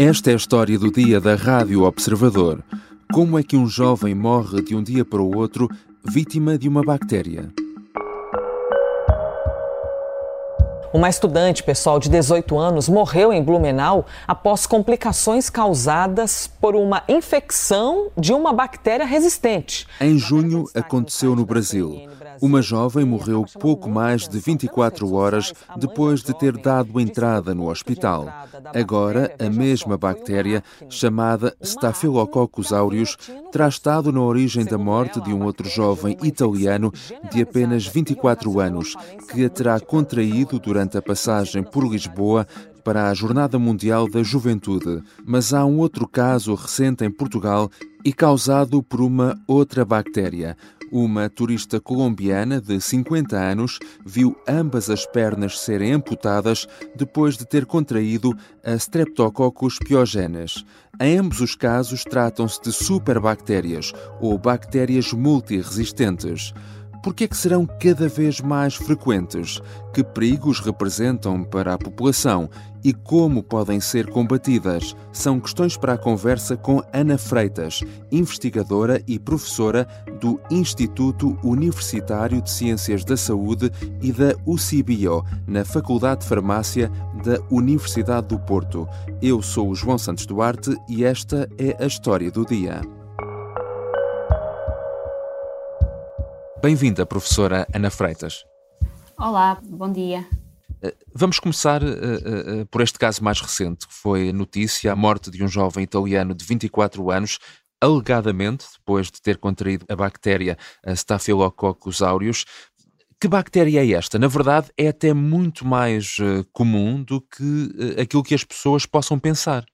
Esta é a história do dia da Rádio Observador. Como é que um jovem morre de um dia para o outro vítima de uma bactéria? Uma estudante, pessoal, de 18 anos, morreu em Blumenau após complicações causadas por uma infecção de uma bactéria resistente. Em junho, aconteceu no Brasil. Uma jovem morreu pouco mais de 24 horas depois de ter dado entrada no hospital. Agora, a mesma bactéria, chamada Staphylococcus aureus, terá estado na origem da morte de um outro jovem italiano de apenas 24 anos, que a terá contraído durante a passagem por Lisboa para a Jornada Mundial da Juventude. Mas há um outro caso recente em Portugal e causado por uma outra bactéria. Uma turista colombiana de 50 anos viu ambas as pernas serem amputadas depois de ter contraído a Streptococcus pyogenes. Em ambos os casos, tratam-se de superbactérias ou bactérias multiresistentes. Por que é que serão cada vez mais frequentes? Que perigos representam para a população e como podem ser combatidas? São questões para a conversa com Ana Freitas, investigadora e professora do Instituto Universitário de Ciências da Saúde e da UCIBio, na Faculdade de Farmácia da Universidade do Porto. Eu sou o João Santos Duarte e esta é a história do dia. Bem-vinda, professora Ana Freitas. Olá, bom dia. Eh, vamos começar uh, uh, por este caso mais recente, que foi a notícia, a morte de um jovem italiano de 24 anos, alegadamente depois de ter contraído a bactéria a Staphylococcus aureus. Que bactéria é esta? Na verdade, é até muito mais uh, comum do que aquilo que as pessoas possam pensar.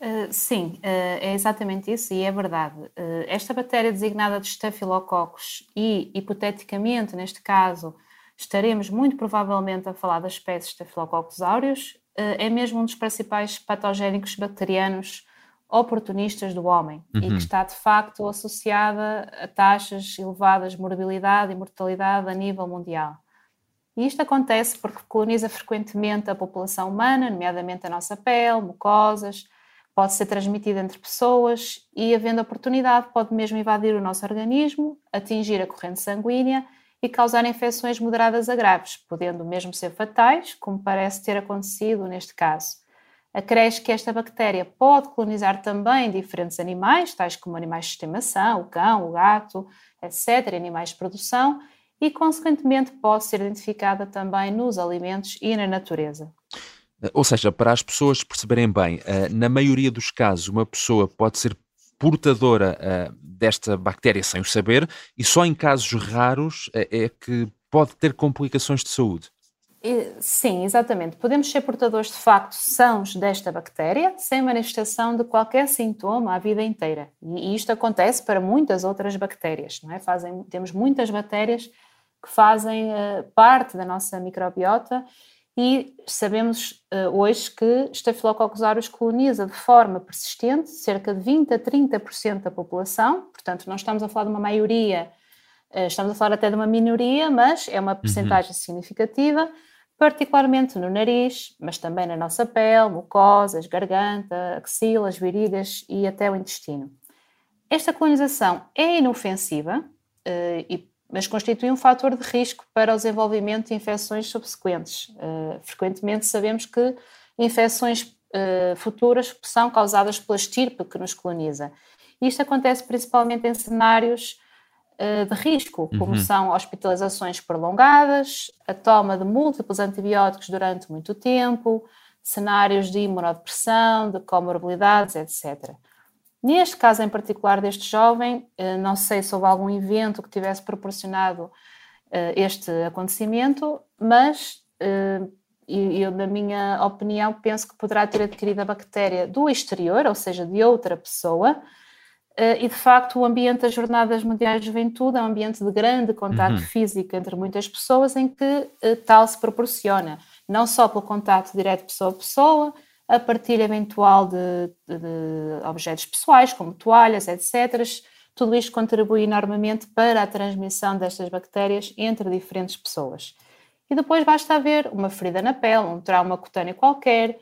Uh, sim, uh, é exatamente isso e é verdade. Uh, esta bactéria designada de Staphylococcus e, hipoteticamente, neste caso, estaremos muito provavelmente a falar da espécie Staphylococcus aureus, é mesmo um dos principais patogénicos bacterianos oportunistas do homem uhum. e que está, de facto, associada a taxas elevadas de morbilidade e mortalidade a nível mundial. E isto acontece porque coloniza frequentemente a população humana, nomeadamente a nossa pele, mucosas, pode ser transmitida entre pessoas e, havendo oportunidade, pode mesmo invadir o nosso organismo, atingir a corrente sanguínea e causar infecções moderadas a graves, podendo mesmo ser fatais, como parece ter acontecido neste caso. Acresce que esta bactéria pode colonizar também diferentes animais, tais como animais de estimação, o cão, o gato, etc., animais de produção, e, consequentemente, pode ser identificada também nos alimentos e na natureza. Ou seja, para as pessoas perceberem bem, eh, na maioria dos casos, uma pessoa pode ser portadora eh, desta bactéria sem o saber e só em casos raros eh, é que pode ter complicações de saúde. Sim, exatamente. Podemos ser portadores de facto sãos desta bactéria sem manifestação de qualquer sintoma a vida inteira. E isto acontece para muitas outras bactérias, não é? Fazem, temos muitas bactérias que fazem parte da nossa microbiota e sabemos uh, hoje que Staphylococcus aureus coloniza de forma persistente cerca de 20 a 30% da população, portanto não estamos a falar de uma maioria, uh, estamos a falar até de uma minoria, mas é uma percentagem uhum. significativa, particularmente no nariz, mas também na nossa pele, mucosas, garganta, axilas, virilhas e até o intestino. Esta colonização é inofensiva uh, e mas constitui um fator de risco para o desenvolvimento de infecções subsequentes. Uh, frequentemente sabemos que infecções uh, futuras são causadas pela estirpe que nos coloniza. Isto acontece principalmente em cenários uh, de risco, como uhum. são hospitalizações prolongadas, a toma de múltiplos antibióticos durante muito tempo, cenários de imunodepressão, de comorbilidades, etc. Neste caso em particular deste jovem, eh, não sei se houve algum evento que tivesse proporcionado eh, este acontecimento, mas eh, eu, na minha opinião, penso que poderá ter adquirido a bactéria do exterior, ou seja, de outra pessoa, e de facto o ambiente das Jornadas Mundiais de Juventude é um ambiente de grande contato uhum. físico entre muitas pessoas em que tal se proporciona, não só pelo contato direto pessoa a pessoa, a partilha eventual de, de, de objetos pessoais, como toalhas, etc. Tudo isto contribui enormemente para a transmissão destas bactérias entre diferentes pessoas. E depois basta haver uma ferida na pele, um trauma cutâneo qualquer,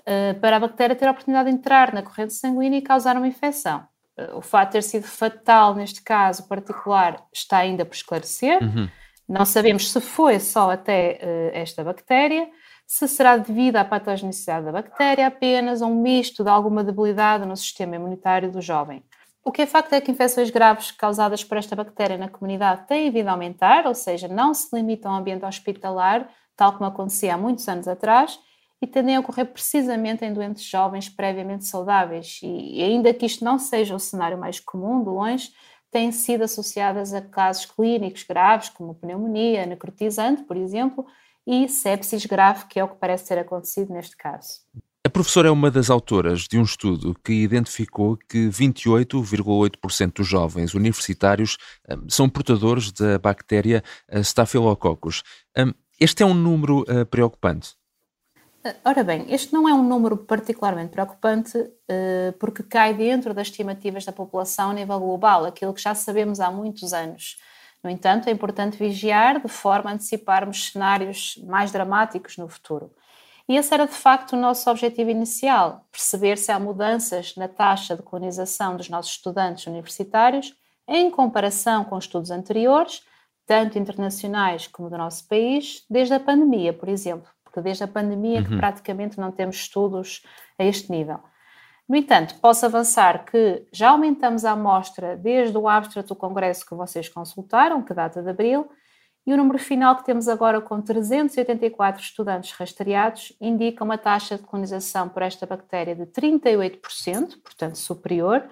uh, para a bactéria ter a oportunidade de entrar na corrente sanguínea e causar uma infecção. Uh, o fato de ter sido fatal neste caso particular está ainda por esclarecer. Uhum. Não sabemos se foi só até uh, esta bactéria, se será devido à patogenicidade da bactéria apenas ou um misto de alguma debilidade no sistema imunitário do jovem. O que é facto é que infecções graves causadas por esta bactéria na comunidade têm vindo a aumentar, ou seja, não se limitam ao ambiente hospitalar, tal como acontecia há muitos anos atrás, e tendem a ocorrer precisamente em doentes jovens previamente saudáveis. E ainda que isto não seja o cenário mais comum, de longe, têm sido associadas a casos clínicos graves, como pneumonia necrotizante, por exemplo, e sepsis grave, que é o que parece ter acontecido neste caso. A professora é uma das autoras de um estudo que identificou que 28,8% dos jovens universitários um, são portadores da bactéria Staphylococcus. Um, este é um número uh, preocupante? Uh, ora bem, este não é um número particularmente preocupante uh, porque cai dentro das estimativas da população a nível global, aquilo que já sabemos há muitos anos. No entanto, é importante vigiar de forma a anteciparmos cenários mais dramáticos no futuro. E esse era de facto o nosso objetivo inicial: perceber se há mudanças na taxa de colonização dos nossos estudantes universitários em comparação com estudos anteriores, tanto internacionais como do nosso país, desde a pandemia, por exemplo, porque desde a pandemia uhum. que praticamente não temos estudos a este nível. No entanto, posso avançar que já aumentamos a amostra desde o abstract do congresso que vocês consultaram, que data de abril, e o número final que temos agora com 384 estudantes rastreados indica uma taxa de colonização por esta bactéria de 38%, portanto superior,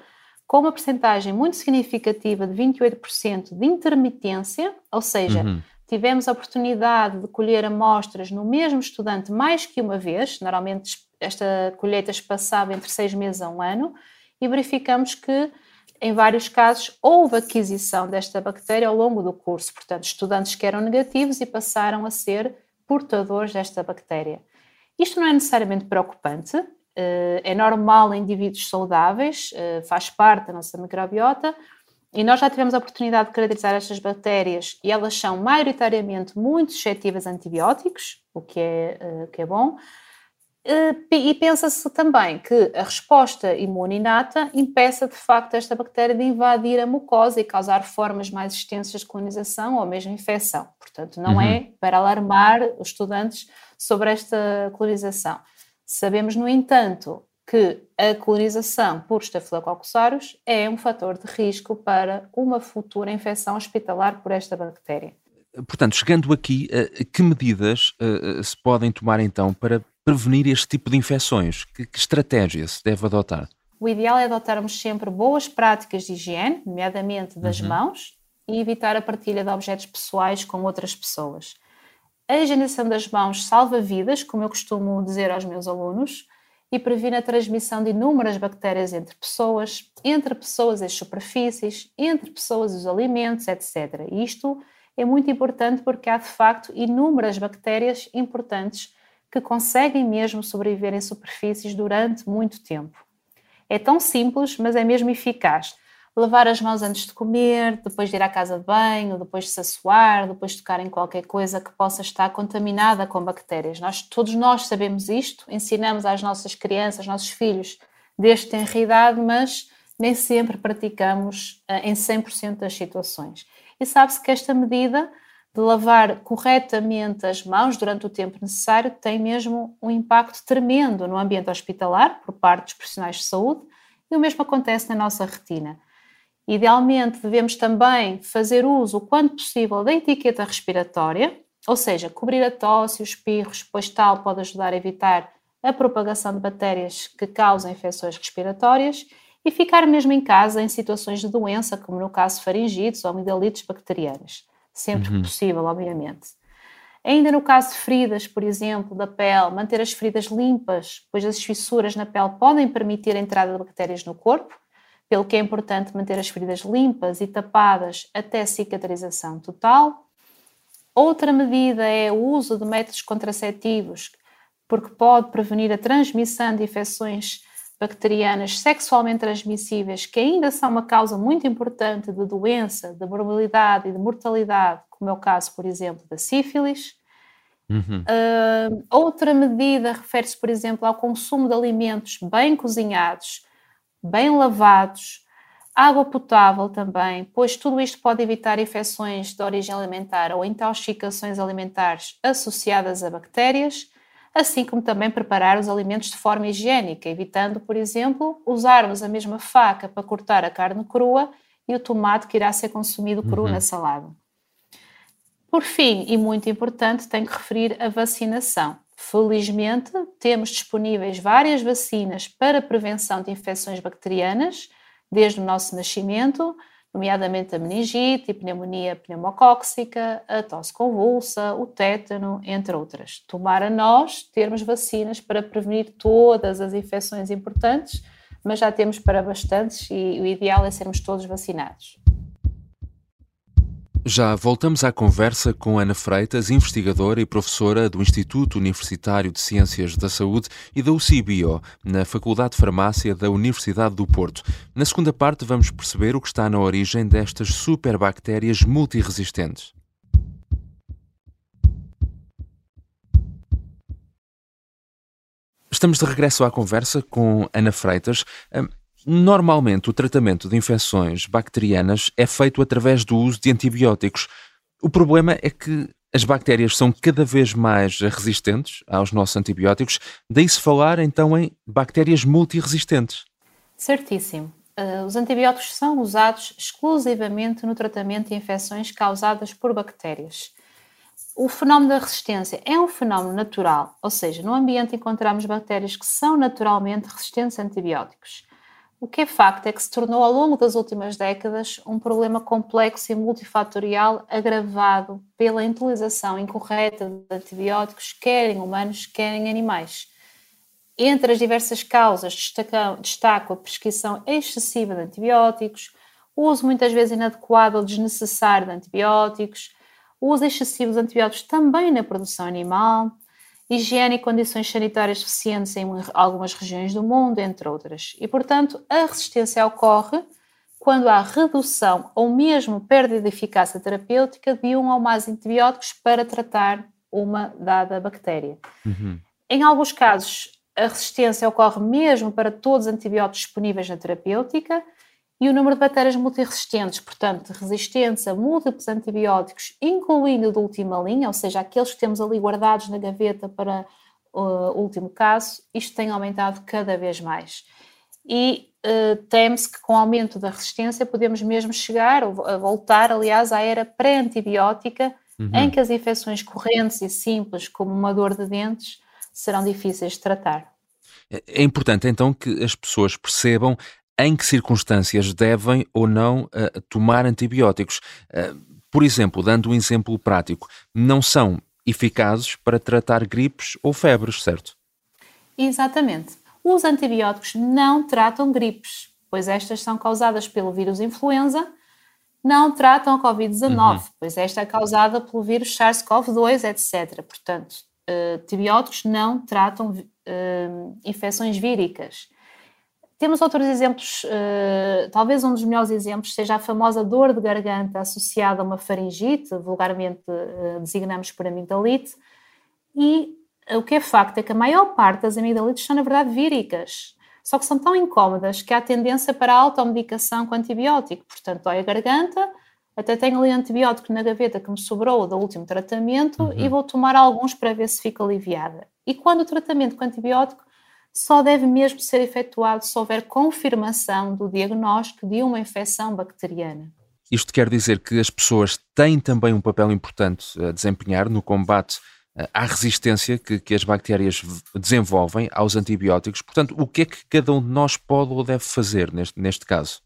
com uma percentagem muito significativa de 28% de intermitência, ou seja, uhum. tivemos a oportunidade de colher amostras no mesmo estudante mais que uma vez, normalmente esta colheita espaçava entre seis meses a um ano, e verificamos que em vários casos, houve aquisição desta bactéria ao longo do curso, portanto, estudantes que eram negativos e passaram a ser portadores desta bactéria. Isto não é necessariamente preocupante, eh, é normal em indivíduos saudáveis, eh, faz parte da nossa microbiota, e nós já tivemos a oportunidade de caracterizar estas bactérias e elas são maioritariamente muito suscetíveis a antibióticos, o que é, eh, que é bom, e pensa-se também que a resposta imune inata impeça de facto esta bactéria de invadir a mucosa e causar formas mais extensas de colonização ou mesmo infecção. Portanto, não uhum. é para alarmar os estudantes sobre esta colonização. Sabemos, no entanto, que a colonização por Staphylococcus aureus é um fator de risco para uma futura infecção hospitalar por esta bactéria. Portanto, chegando aqui, eh, que medidas eh, se podem tomar então para prevenir este tipo de infecções? Que, que estratégia se deve adotar? O ideal é adotarmos sempre boas práticas de higiene, nomeadamente das uhum. mãos, e evitar a partilha de objetos pessoais com outras pessoas. A higienização das mãos salva vidas, como eu costumo dizer aos meus alunos, e previne a transmissão de inúmeras bactérias entre pessoas, entre pessoas e as superfícies, entre pessoas e os alimentos, etc. Isto é muito importante porque há de facto inúmeras bactérias importantes que conseguem mesmo sobreviver em superfícies durante muito tempo. É tão simples, mas é mesmo eficaz. Lavar as mãos antes de comer, depois de ir à casa de banho, depois de se assoar, depois de tocar em qualquer coisa que possa estar contaminada com bactérias. Nós, todos nós sabemos isto, ensinamos às nossas crianças, aos nossos filhos, desde tenra idade, mas nem sempre praticamos uh, em 100% das situações. E sabe-se que esta medida de lavar corretamente as mãos durante o tempo necessário tem mesmo um impacto tremendo no ambiente hospitalar por parte dos profissionais de saúde e o mesmo acontece na nossa retina. Idealmente, devemos também fazer uso, o quanto possível, da etiqueta respiratória, ou seja, cobrir a tosse e os espirros, pois tal pode ajudar a evitar a propagação de bactérias que causam infecções respiratórias e ficar mesmo em casa em situações de doença, como no caso de faringites ou amigdalites bacterianas sempre uhum. que possível, obviamente. Ainda no caso de feridas, por exemplo, da pele, manter as feridas limpas, pois as fissuras na pele podem permitir a entrada de bactérias no corpo, pelo que é importante manter as feridas limpas e tapadas até cicatrização total. Outra medida é o uso de métodos contraceptivos, porque pode prevenir a transmissão de infecções bacterianas sexualmente transmissíveis, que ainda são uma causa muito importante de doença, de morbilidade e de mortalidade, como é o caso, por exemplo, da sífilis. Uhum. Uh, outra medida refere-se, por exemplo, ao consumo de alimentos bem cozinhados, bem lavados, água potável também, pois tudo isto pode evitar infecções de origem alimentar ou intoxicações alimentares associadas a bactérias, assim como também preparar os alimentos de forma higiênica, evitando, por exemplo, usarmos a mesma faca para cortar a carne crua e o tomate que irá ser consumido cru uhum. na salada. Por fim, e muito importante, tenho que referir a vacinação. Felizmente, temos disponíveis várias vacinas para prevenção de infecções bacterianas desde o nosso nascimento, nomeadamente a meningite, a pneumonia pneumocóxica, a tosse convulsa, o tétano, entre outras. Tomara nós termos vacinas para prevenir todas as infecções importantes, mas já temos para bastantes e o ideal é sermos todos vacinados. Já voltamos à conversa com Ana Freitas, investigadora e professora do Instituto Universitário de Ciências da Saúde e da UCIBio, na Faculdade de Farmácia da Universidade do Porto. Na segunda parte, vamos perceber o que está na origem destas superbactérias multiresistentes. Estamos de regresso à conversa com Ana Freitas. Normalmente, o tratamento de infecções bacterianas é feito através do uso de antibióticos. O problema é que as bactérias são cada vez mais resistentes aos nossos antibióticos, daí se falar então em bactérias multiresistentes. Certíssimo. Uh, os antibióticos são usados exclusivamente no tratamento de infecções causadas por bactérias. O fenómeno da resistência é um fenómeno natural, ou seja, no ambiente encontramos bactérias que são naturalmente resistentes a antibióticos. O que é facto é que se tornou ao longo das últimas décadas um problema complexo e multifatorial agravado pela utilização incorreta de antibióticos, quer em humanos, quer em animais. Entre as diversas causas destaco a prescrição excessiva de antibióticos, o uso muitas vezes inadequado ou desnecessário de antibióticos, o uso excessivo de antibióticos também na produção animal, higiene e condições sanitárias suficientes em algumas regiões do mundo, entre outras. E, portanto, a resistência ocorre quando há redução ou mesmo perda de eficácia terapêutica de um ou mais antibióticos para tratar uma dada bactéria. Uhum. Em alguns casos, a resistência ocorre mesmo para todos os antibióticos disponíveis na terapêutica, e o número de bactérias multiresistentes, portanto, resistentes a múltiplos antibióticos, incluindo de última linha, ou seja, aqueles que temos ali guardados na gaveta para o último caso, isto tem aumentado cada vez mais. E uh, teme-se que com o aumento da resistência podemos mesmo chegar, ou voltar, aliás, à era pré-antibiótica, uhum. em que as infecções correntes e simples, como uma dor de dentes, serão difíceis de tratar. É importante então que as pessoas percebam em que circunstâncias devem ou não uh, tomar antibióticos. Uh, por exemplo, dando um exemplo prático, não são eficazes para tratar gripes ou febres, certo? Exatamente. Os antibióticos não tratam gripes, pois estas são causadas pelo vírus influenza, não tratam a Covid-19, uhum. pois esta é causada pelo vírus SARS-CoV-2, etc. Portanto, uh, antibióticos não tratam infecções víricas. Temos outros exemplos, uh, talvez um dos melhores exemplos seja a famosa dor de garganta associada a uma faringite, vulgarmente uh, designamos por amigdalite, e o que é facto é que a maior parte das amigdalites são, na verdade, víricas, só que são tão incómodas que há tendência para a automedicação com antibiótico, portanto, dói a garganta, até tenho ali antibiótico na gaveta que me sobrou do último tratamento uhum. e vou tomar alguns para ver se fico aliviada. E quando o tratamento com antibiótico só deve mesmo ser efetuado se houver confirmação do diagnóstico de uma infecção bacteriana. Isto quer dizer que as pessoas têm também um papel importante a desempenhar no combate eh, à resistência que, que, as bactérias desenvolvem aos antibióticos. Portanto, o que é que cada um de nós pode ou deve fazer neste, neste caso?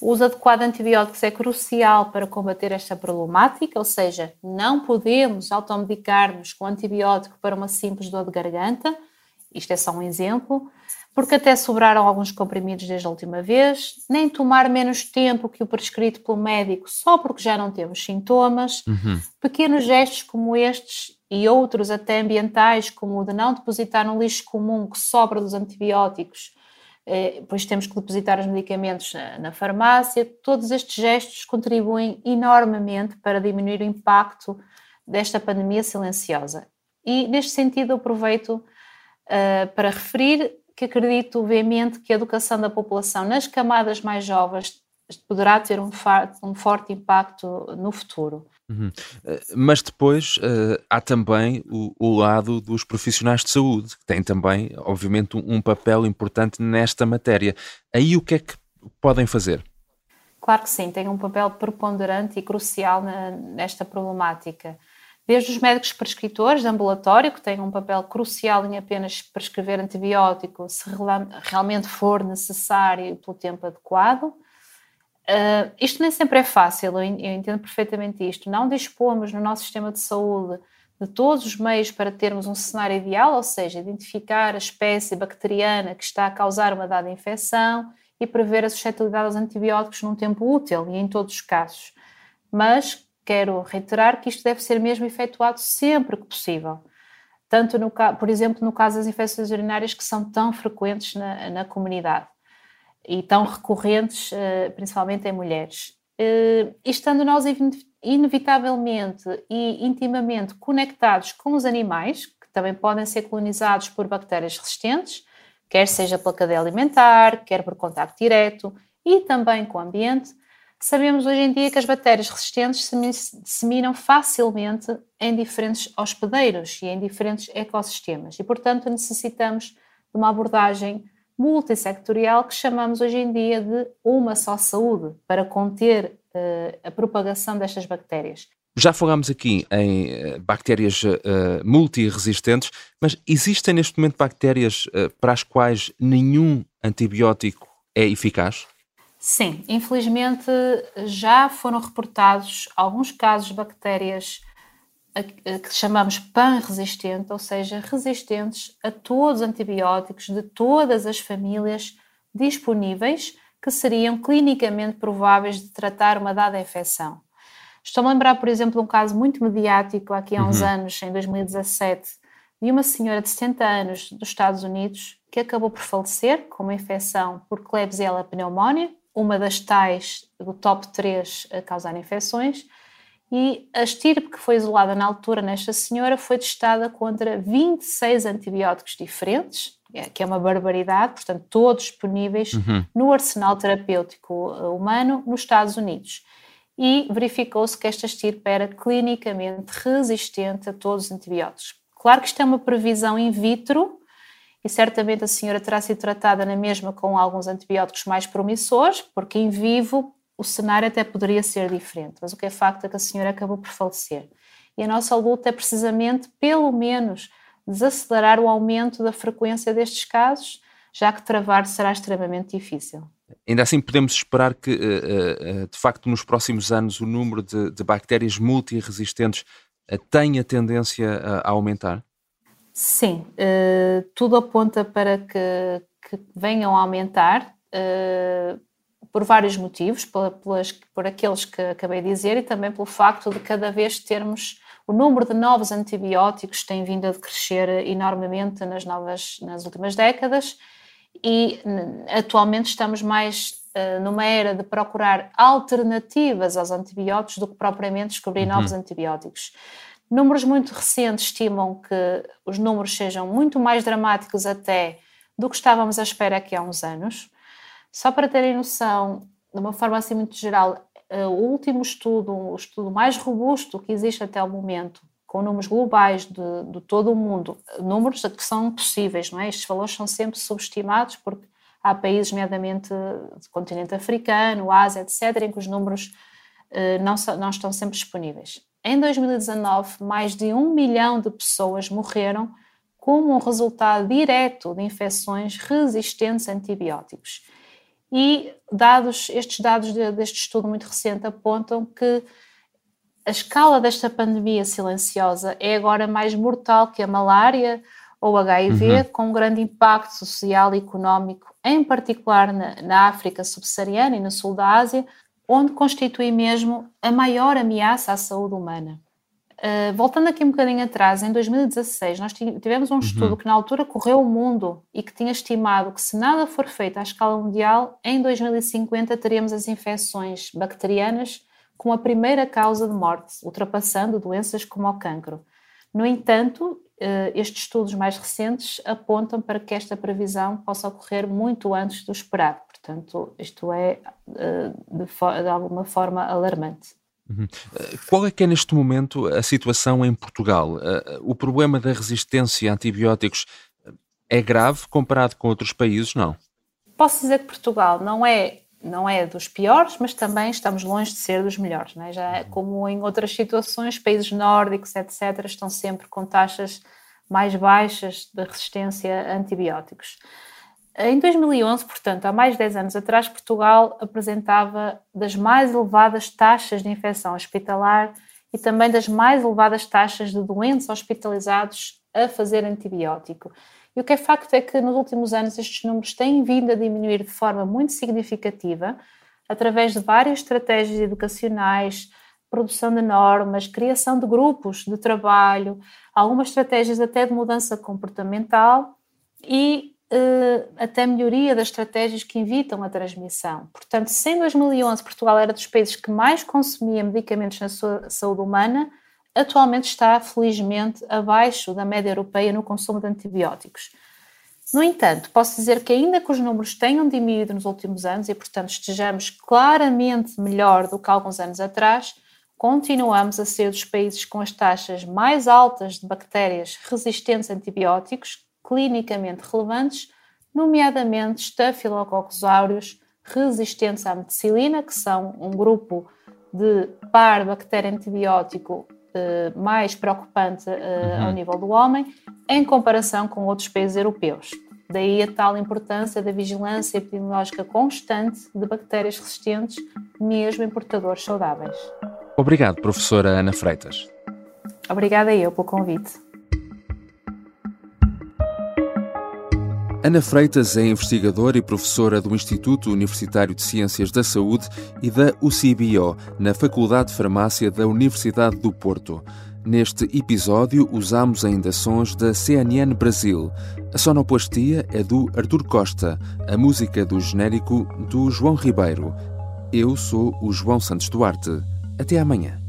O uso adequado de antibióticos é crucial para combater esta problemática, ou seja, não podemos automedicar-nos com antibiótico para uma simples dor de garganta, isto é só um exemplo, porque até sobraram alguns comprimidos desde a última vez, nem tomar menos tempo que o prescrito pelo médico só porque já não temos sintomas, uhum. pequenos gestos como estes e outros até ambientais, como o de não depositar no lixo comum que sobra dos antibióticos, eh, pois temos que depositar os medicamentos na, na farmácia, todos estes gestos contribuem enormemente para diminuir o impacto desta pandemia silenciosa. E, neste sentido, aproveito uh, para referir que acredito veemente que a educação da população nas camadas mais jovens poderá ter um, um forte impacto no futuro. Uhum. Eh, mas depois uh, há também o, o, lado dos profissionais de saúde, que têm também, obviamente, um, um, papel importante nesta matéria. Aí o que é que podem fazer? Claro que sim, têm um papel preponderante e crucial na, nesta problemática. Desde os médicos prescritores de ambulatório, que têm um papel crucial em apenas prescrever antibiótico se realmente for necessário pelo tempo adequado, Uh, isto nem sempre é fácil, eu entendo perfeitamente isto. Não dispomos no nosso sistema de saúde de todos os meios para termos um cenário ideal, ou seja, identificar a espécie bacteriana que está a causar uma dada infecção e prever a suscetibilidade aos antibióticos num tempo útil e em todos os casos. Mas quero reiterar que isto deve ser mesmo efetuado sempre que possível. Tanto, no, por exemplo, no caso das infecções urinárias que são tão frequentes na, na comunidade e tão recorrentes, eh, principalmente em mulheres. Eh, estando nós inevitavelmente e intimamente conectados com os animais, que também podem ser colonizados por bactérias resistentes, quer seja pela cadeia alimentar, quer por contacto direto e também com o ambiente, sabemos hoje em dia que as bactérias resistentes se disseminam facilmente em diferentes hospedeiros e em diferentes ecossistemas e, portanto, necessitamos de uma abordagem multissectorial que chamamos hoje em dia de uma só saúde, para conter uh, a propagação destas bactérias. Já falámos aqui em uh, bactérias uh, multiresistentes, mas existem neste momento bactérias uh, para as quais nenhum antibiótico é eficaz? Sim, infelizmente já foram reportados alguns casos de bactérias que chamamos pan-resistente, ou seja, resistentes a todos os antibióticos de todas as famílias disponíveis que seriam clinicamente prováveis de tratar uma dada infecção. Estou a lembrar, por exemplo, um caso muito mediático aqui há uns uhum. anos, em 2017, de uma senhora de 70 anos dos Estados Unidos que acabou por falecer com uma infecção por Klebsiella pneumoniae, uma das tais do top 3 a causar infecções, e a estirpe que foi isolada na altura nesta senhora foi testada contra 26 antibióticos diferentes, é, que é uma barbaridade, portanto, todos disponíveis uhum. no arsenal terapêutico uh, humano nos Estados Unidos. E verificou-se que esta estirpe era clinicamente resistente a todos os antibióticos. Claro que isto é uma previsão in vitro, e certamente a senhora terá sido tratada na mesma com alguns antibióticos mais promissores, porque em vivo o cenário até poderia ser diferente, mas o que é facto é que a senhora acabou por falecer. E a nossa luta é precisamente, pelo menos, desacelerar o aumento da frequência destes casos, já que travar será extremamente difícil. Ainda assim, podemos esperar que, eh, eh, de facto, nos próximos anos o número de, de bactérias multiresistentes eh, tenha tendência a aumentar? Sim, tudo aponta para que, que venham a aumentar por vários motivos, pelas, por aqueles que acabei de dizer e também pelo facto de cada vez termos o número de novos antibióticos tem vindo a crescer enormemente nas novas nas últimas décadas e atualmente estamos mais uh, numa era de procurar alternativas aos antibióticos do que propriamente descobrir uhum. novos antibióticos. Números muito recentes estimam que os números sejam muito mais dramáticos até do que estávamos à espera aqui há uns anos. Só para terem noção, de uma forma assim muito geral, eh, o último estudo, o estudo mais robusto que existe até o momento, com números globais de, de todo o mundo, números que são possíveis, não é? Estes valores são sempre subestimados porque há países, nomeadamente do continente africano, Ásia, etc., em que os números eh, não, não estão sempre disponíveis. Em 2019, mais de um milhão de pessoas morreram como um resultado direto de infecções resistentes a antibióticos. E dados, estes dados deste estudo muito recente apontam que a escala desta pandemia silenciosa é agora mais mortal que a malária ou HIV, uhum. com um grande impacto social e económico, em particular na, na África subsaariana e no sul da Ásia, onde constitui mesmo a maior ameaça à saúde humana. Uh, voltando aqui um bocadinho atrás, em 2016, nós tivemos um uhum. estudo que na altura correu o mundo e que tinha estimado que se nada for feito à escala mundial, em 2050 teremos as infecções bacterianas como a primeira causa de morte, ultrapassando doenças como o cancro. No entanto, estes estudos mais recentes apontam para que esta previsão possa ocorrer muito antes do esperado. Portanto, isto é de, de alguma forma alarmante. Uhum. Qual é que é neste momento a situação em Portugal? O problema da resistência a antibióticos é grave comparado com outros países? Não. Posso dizer que Portugal não é não é dos piores, mas também estamos longe de ser dos melhores. É? Já é como em outras situações, países nórdicos, etc., estão sempre com taxas mais baixas de resistência a antibióticos. Em 2011, portanto, há mais de 10 anos atrás, Portugal apresentava das mais elevadas taxas de infecção hospitalar e também das mais elevadas taxas de doentes hospitalizados a fazer antibiótico. E o que é facto é que nos últimos anos estes números têm vindo a diminuir de forma muito significativa através de várias estratégias educacionais, produção de normas, criação de grupos de trabalho, algumas estratégias até de mudança comportamental e até melhoria das estratégias que evitam a transmissão. Portanto, se em 2011 Portugal era dos países que mais consumia medicamentos na sua saúde humana, atualmente está, felizmente, abaixo da média europeia no consumo de antibióticos. No entanto, posso dizer que, ainda que os números tenham diminuído nos últimos anos e, portanto, estejamos claramente melhor do que alguns anos atrás, continuamos a ser dos países com as taxas mais altas de bactérias resistentes a antibióticos, clinicamente relevantes, nomeadamente Staphylococcus aureus resistentes à meticilina, que são um grupo de par bactéria antibiótico uh, mais preocupante uh, uhum. ao nível do homem, em comparação com outros países europeus. Daí a tal importância da vigilância epidemiológica constante de bactérias resistentes, mesmo em portadores saudáveis. Obrigado, professora Ana Freitas. Obrigada eu pelo convite. Ana Freitas é investigadora e professora do Instituto Universitário de Ciências da Saúde e da UCBO, na Faculdade de Farmácia da Universidade do Porto. Neste episódio, usamos ainda sons da CNN Brasil. A sonoplastia é do Artur Costa, a música do genérico do João Ribeiro. Eu sou o João Santos Duarte. Até amanhã.